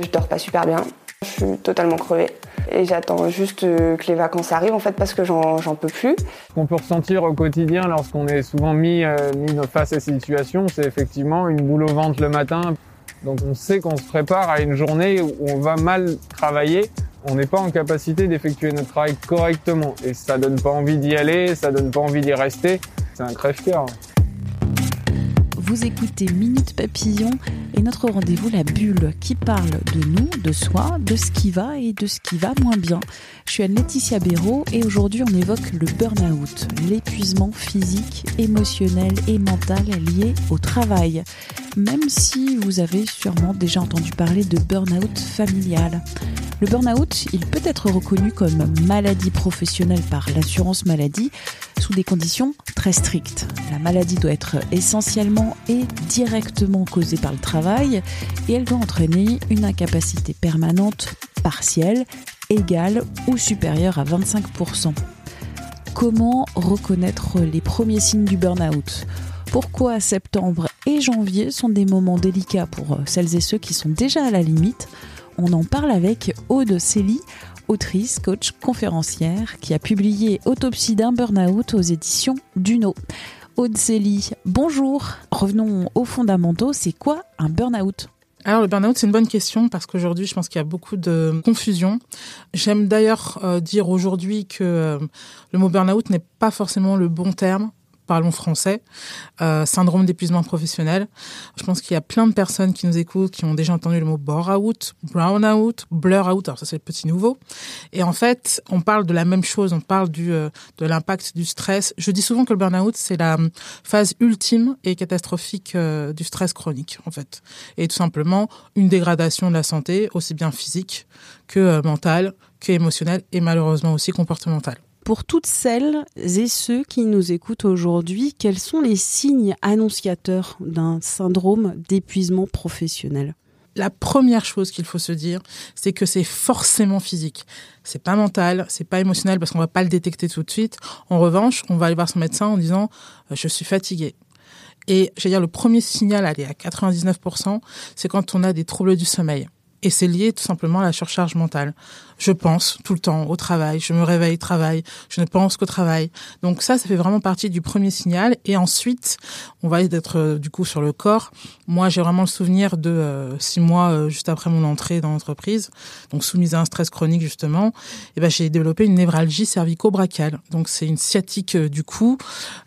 Je dors pas super bien. Je suis totalement crevée. Et j'attends juste euh, que les vacances arrivent en fait parce que j'en peux plus. Ce qu'on peut ressentir au quotidien lorsqu'on est souvent mis, euh, mis face à ces situations, c'est effectivement une boule au ventre le matin. Donc on sait qu'on se prépare à une journée où on va mal travailler. On n'est pas en capacité d'effectuer notre travail correctement. Et ça donne pas envie d'y aller, ça donne pas envie d'y rester. C'est un crève-cœur. Vous écoutez Minute Papillon et notre rendez-vous La Bulle qui parle de nous, de soi, de ce qui va et de ce qui va moins bien. Je suis Anne-Laetitia Béraud et aujourd'hui on évoque le burn-out, l'épuisement physique, émotionnel et mental lié au travail. Même si vous avez sûrement déjà entendu parler de burn-out familial. Le burn-out, il peut être reconnu comme maladie professionnelle par l'assurance maladie sous des conditions très strictes. La maladie doit être essentiellement et directement causée par le travail et elle doit entraîner une incapacité permanente, partielle, égale ou supérieure à 25%. Comment reconnaître les premiers signes du burn-out? Pourquoi septembre et janvier sont des moments délicats pour celles et ceux qui sont déjà à la limite? On en parle avec Aude Célie, autrice, coach, conférencière, qui a publié Autopsie d'un burn-out aux éditions Duno. Aude bonjour. Revenons aux fondamentaux. C'est quoi un burn-out? Alors le burn-out, c'est une bonne question parce qu'aujourd'hui, je pense qu'il y a beaucoup de confusion. J'aime d'ailleurs euh, dire aujourd'hui que euh, le mot burn-out n'est pas forcément le bon terme parlons français, euh, syndrome d'épuisement professionnel. Je pense qu'il y a plein de personnes qui nous écoutent qui ont déjà entendu le mot bore-out, brown-out, blur-out. Alors ça c'est le petit nouveau. Et en fait, on parle de la même chose. On parle du euh, de l'impact du stress. Je dis souvent que le burn-out c'est la phase ultime et catastrophique euh, du stress chronique en fait. Et tout simplement une dégradation de la santé aussi bien physique que euh, mentale, que émotionnelle et malheureusement aussi comportementale. Pour toutes celles et ceux qui nous écoutent aujourd'hui, quels sont les signes annonciateurs d'un syndrome d'épuisement professionnel? La première chose qu'il faut se dire, c'est que c'est forcément physique. C'est pas mental, c'est pas émotionnel parce qu'on va pas le détecter tout de suite. En revanche, on va aller voir son médecin en disant euh, je suis fatigué. Et j'allais dire le premier signal, allez à 99%, c'est quand on a des troubles du sommeil. Et c'est lié tout simplement à la surcharge mentale. Je pense tout le temps au travail, je me réveille, travail, je ne pense qu'au travail. Donc ça, ça fait vraiment partie du premier signal. Et ensuite, on va être euh, du coup sur le corps. Moi, j'ai vraiment le souvenir de euh, six mois euh, juste après mon entrée dans l'entreprise, donc soumise à un stress chronique justement. Et ben j'ai développé une névralgie cervico-brachiale. Donc c'est une sciatique du cou.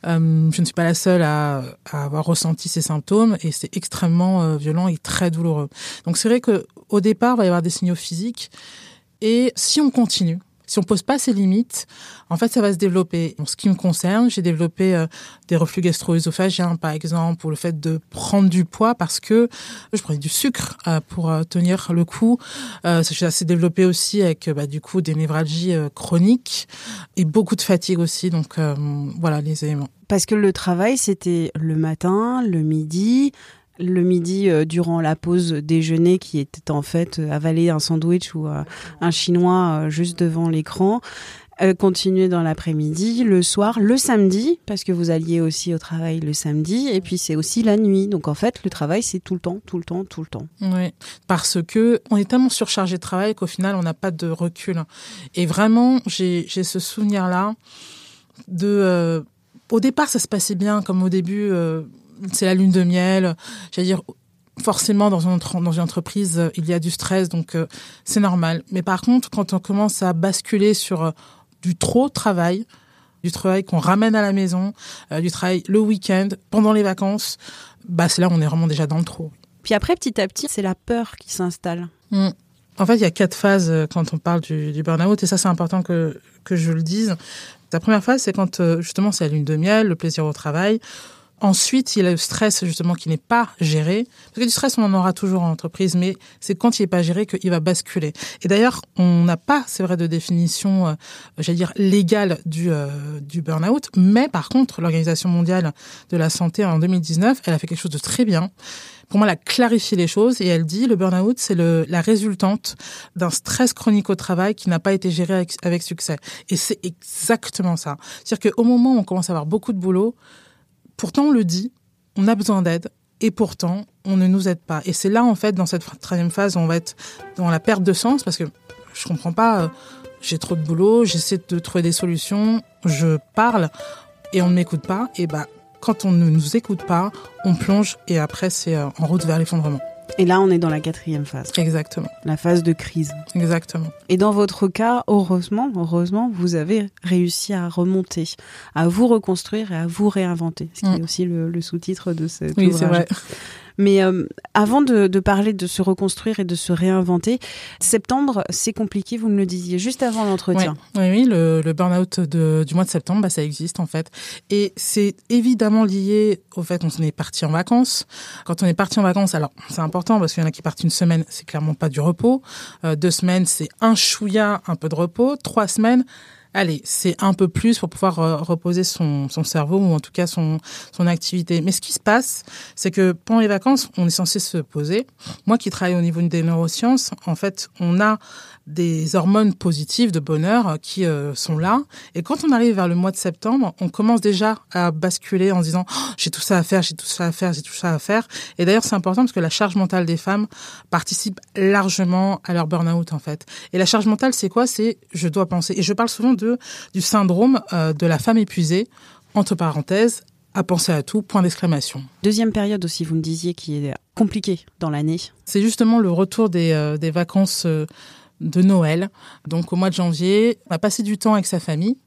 je ne suis pas la seule à, à avoir ressenti ces symptômes et c'est extrêmement violent et très douloureux. Donc c'est vrai que au départ, il va y avoir des signaux physiques. Et si on continue, si on pose pas ses limites, en fait, ça va se développer. En ce qui me concerne, j'ai développé euh, des reflux gastro-œsophagiens, par exemple, pour le fait de prendre du poids parce que je prenais du sucre euh, pour euh, tenir le coup. ça s'est développé aussi avec, bah, du coup, des névralgies chroniques et beaucoup de fatigue aussi. Donc, voilà les éléments. Parce que le travail, c'était le matin, le midi, le midi euh, durant la pause déjeuner qui était en fait euh, avaler un sandwich ou euh, un chinois juste devant l'écran continuer dans l'après-midi, le soir, le samedi, parce que vous alliez aussi au travail le samedi, et puis c'est aussi la nuit. Donc en fait, le travail, c'est tout le temps, tout le temps, tout le temps. Oui, parce que on est tellement surchargé de travail qu'au final, on n'a pas de recul. Et vraiment, j'ai ce souvenir-là de... au départ, ça se passait bien, comme au début c'est la lune de miel. J'allais dire, forcément dans une, dans une entreprise, il y a du stress, donc euh, c'est normal. Mais par contre, quand on commence à basculer sur euh, du trop travail, du travail qu'on ramène à la maison, euh, du travail le week-end, pendant les vacances, bah c'est là où on est vraiment déjà dans le trop. Puis après, petit à petit, c'est la peur qui s'installe. Mmh. En fait, il y a quatre phases quand on parle du, du burn-out, et ça c'est important que, que je le dise. La première phase, c'est quand justement c'est la lune de miel, le plaisir au travail Ensuite, il y a le stress justement qui n'est pas géré. Parce que du stress, on en aura toujours en entreprise, mais c'est quand il n'est pas géré qu'il va basculer. Et d'ailleurs, on n'a pas, c'est vrai, de définition, euh, j'allais dire, légale du, euh, du burn-out. Mais par contre, l'Organisation mondiale de la santé en 2019, elle a fait quelque chose de très bien. Pour moi, elle a clarifié les choses et elle dit le burn-out, c'est la résultante d'un stress chronique au travail qui n'a pas été géré avec, avec succès. Et c'est exactement ça. C'est-à-dire qu'au moment où on commence à avoir beaucoup de boulot, Pourtant, on le dit, on a besoin d'aide, et pourtant, on ne nous aide pas. Et c'est là, en fait, dans cette troisième phase, on va être dans la perte de sens, parce que je comprends pas, euh, j'ai trop de boulot, j'essaie de trouver des solutions, je parle, et on ne m'écoute pas, et bah, quand on ne nous écoute pas, on plonge, et après, c'est euh, en route vers l'effondrement. Et là, on est dans la quatrième phase. Exactement. La phase de crise. Exactement. Et dans votre cas, heureusement, heureusement, vous avez réussi à remonter, à vous reconstruire et à vous réinventer, ce qui est mm. aussi le, sous-titre de cette oui, c'est Vrai. Mais euh, avant de, parler de se reconstruire et de se réinventer, septembre, c'est compliqué, vous me le disiez juste avant l'entretien. Oui, oui, le, burn-out du mois de septembre, bah, ça existe en fait. Et c'est évidemment lié au fait qu'on est parti en vacances. Quand on est parti en vacances, alors c'est important parce qu'il y en a qui partent une semaine, c'est clairement pas du repos. Euh, deux semaines, c'est un chouïa, un peu de repos. Trois semaines, allez, c'est un peu plus pour pouvoir euh, reposer son, son, cerveau ou en tout cas son, son activité. Mais ce qui se passe, c'est que pendant les vacances, on est censé se poser. Moi qui travaille au niveau des neurosciences, en fait, on a des hormones positives de bonheur euh, qui euh, sont là. Et quand on arrive vers le mois de septembre, on commence déjà à basculer en disant oh, j'ai tout ça à faire, j'ai tout ça à faire, j'ai tout ça à faire. Et d'ailleurs, c'est important parce que la charge mentale des femmes participe largement à leur burn-out en fait. Et la charge mentale, c'est quoi? C'est je dois penser. Et je parle souvent de du syndrome euh, de la femme épuisée entre parenthèses à penser à tout, point d'exclamation. Deuxième période aussi, vous me disiez, qui est compliquée dans l'année. C'est justement le retour des, des vacances de Noël. Donc au mois de janvier, on a passé du temps avec sa famille.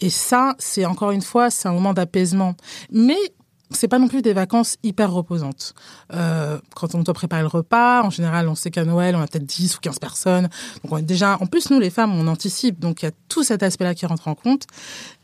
Et ça, c'est encore une fois, c'est un moment d'apaisement. Mais c'est pas non plus des vacances hyper reposantes. Euh, quand on doit préparer le repas, en général, on sait qu'à Noël, on a peut-être 10 ou 15 personnes. Donc on déjà, en plus, nous, les femmes, on anticipe. Donc il y a tout cet aspect-là qui rentre en compte.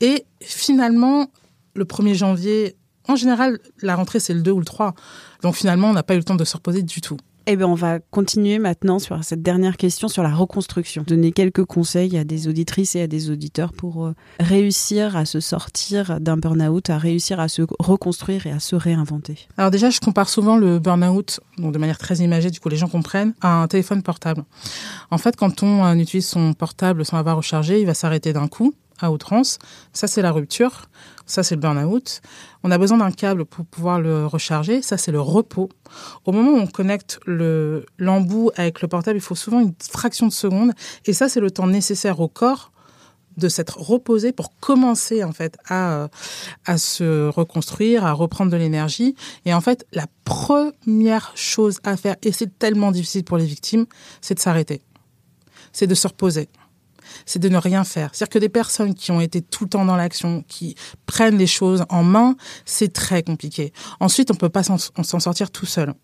Et finalement, le 1er janvier, en général, la rentrée, c'est le 2 ou le 3. Donc finalement, on n'a pas eu le temps de se reposer du tout. Eh bien, on va continuer maintenant sur cette dernière question sur la reconstruction. Donner quelques conseils à des auditrices et à des auditeurs pour euh, réussir à se sortir d'un burn-out, à réussir à se reconstruire et à se réinventer. Alors déjà, je compare souvent le burn-out, donc de manière très imagée, du coup les gens comprennent, à un téléphone portable. En fait, quand on euh, utilise son portable sans avoir rechargé, il va s'arrêter d'un coup à outrance. Ça, c'est la rupture. Ça, c'est le burn-out. On a besoin d'un câble pour pouvoir le recharger. Ça, c'est le repos. Au moment où on connecte le l'embout avec le portable, il faut souvent une fraction de seconde. Et ça, c'est le temps nécessaire au corps de s'être reposé pour commencer en fait à se reconstruire, à reprendre de l'énergie. Et en fait, la première chose à faire, et c'est tellement difficile pour les victimes, c'est de s'arrêter, c'est de se reposer c'est de ne rien faire. C'est-à-dire que des personnes qui ont été tout le temps dans l'action, qui prennent les choses en main, c'est très compliqué. Ensuite, on peut pas s'en sortir tout seul.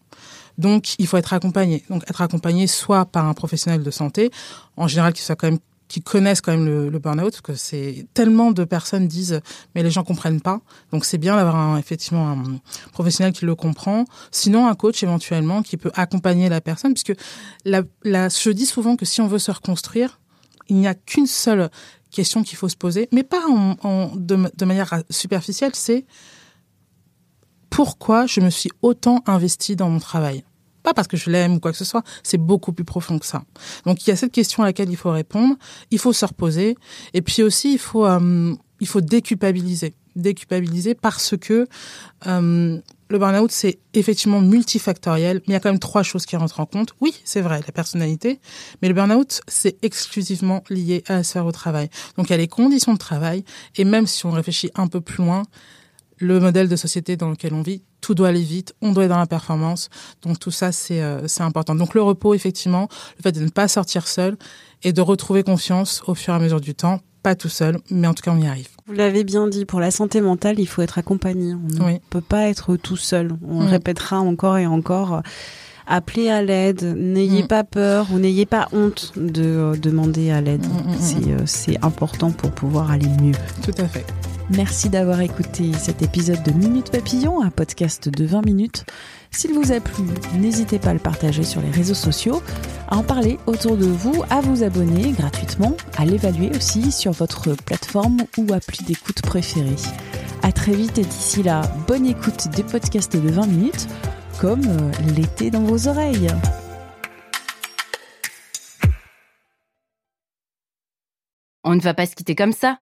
Donc, il faut être accompagné. Donc, être accompagné soit par un professionnel de santé, en général qui soit quand même qui connaissent quand même le, le burn-out, parce que c'est tellement de personnes disent mais les gens comprennent pas. Donc c'est bien d'avoir effectivement un professionnel qui le comprend. Sinon un coach éventuellement qui peut accompagner la personne, puisque la, la, je dis souvent que si on veut se reconstruire, il n'y a qu'une seule question qu'il faut se poser, mais pas en, de, manière superficielle, c'est pourquoi je me suis autant investi dans mon travail? Pas parce que je l'aime ou quoi que ce soit, c'est beaucoup plus profond que ça. Donc il y a cette question à laquelle il faut répondre, il faut se reposer, et puis aussi il faut euh, il faut déculpabiliser, déculpabiliser parce que euh, le burn-out, c'est effectivement multifactoriel, mais il y a quand même trois choses qui rentrent en compte. Oui, c'est vrai, la personnalité, mais le burn-out, c'est exclusivement lié à la sphère au travail. Donc il y a les conditions de travail, et même si on réfléchit un peu plus loin, le modèle de société dans lequel on vit, tout doit aller vite, on doit être dans la performance. Donc tout ça, c'est euh, important. Donc le repos, effectivement, le fait de ne pas sortir seul et de retrouver confiance au fur et à mesure du temps, pas tout seul, mais en tout cas, on y arrive. Vous l'avez bien dit, pour la santé mentale, il faut être accompagné. On ne peut pas être tout seul. On le répétera encore et encore. Appelez à l'aide, n'ayez mm. pas peur ou n'ayez pas honte de euh, demander à l'aide. Mm, mm, euh, c'est important pour pouvoir aller mieux. Tout à fait. Merci d'avoir écouté cet épisode de Minute Papillon, un podcast de 20 minutes. S'il vous a plu, n'hésitez pas à le partager sur les réseaux sociaux, en parler autour de vous, à vous abonner gratuitement, à l'évaluer aussi sur votre plateforme ou appli d'écoute préférée. À très vite et d'ici là, bonne écoute des podcasts de 20 minutes, comme euh, l'été dans vos oreilles. On ne va pas se quitter comme ça.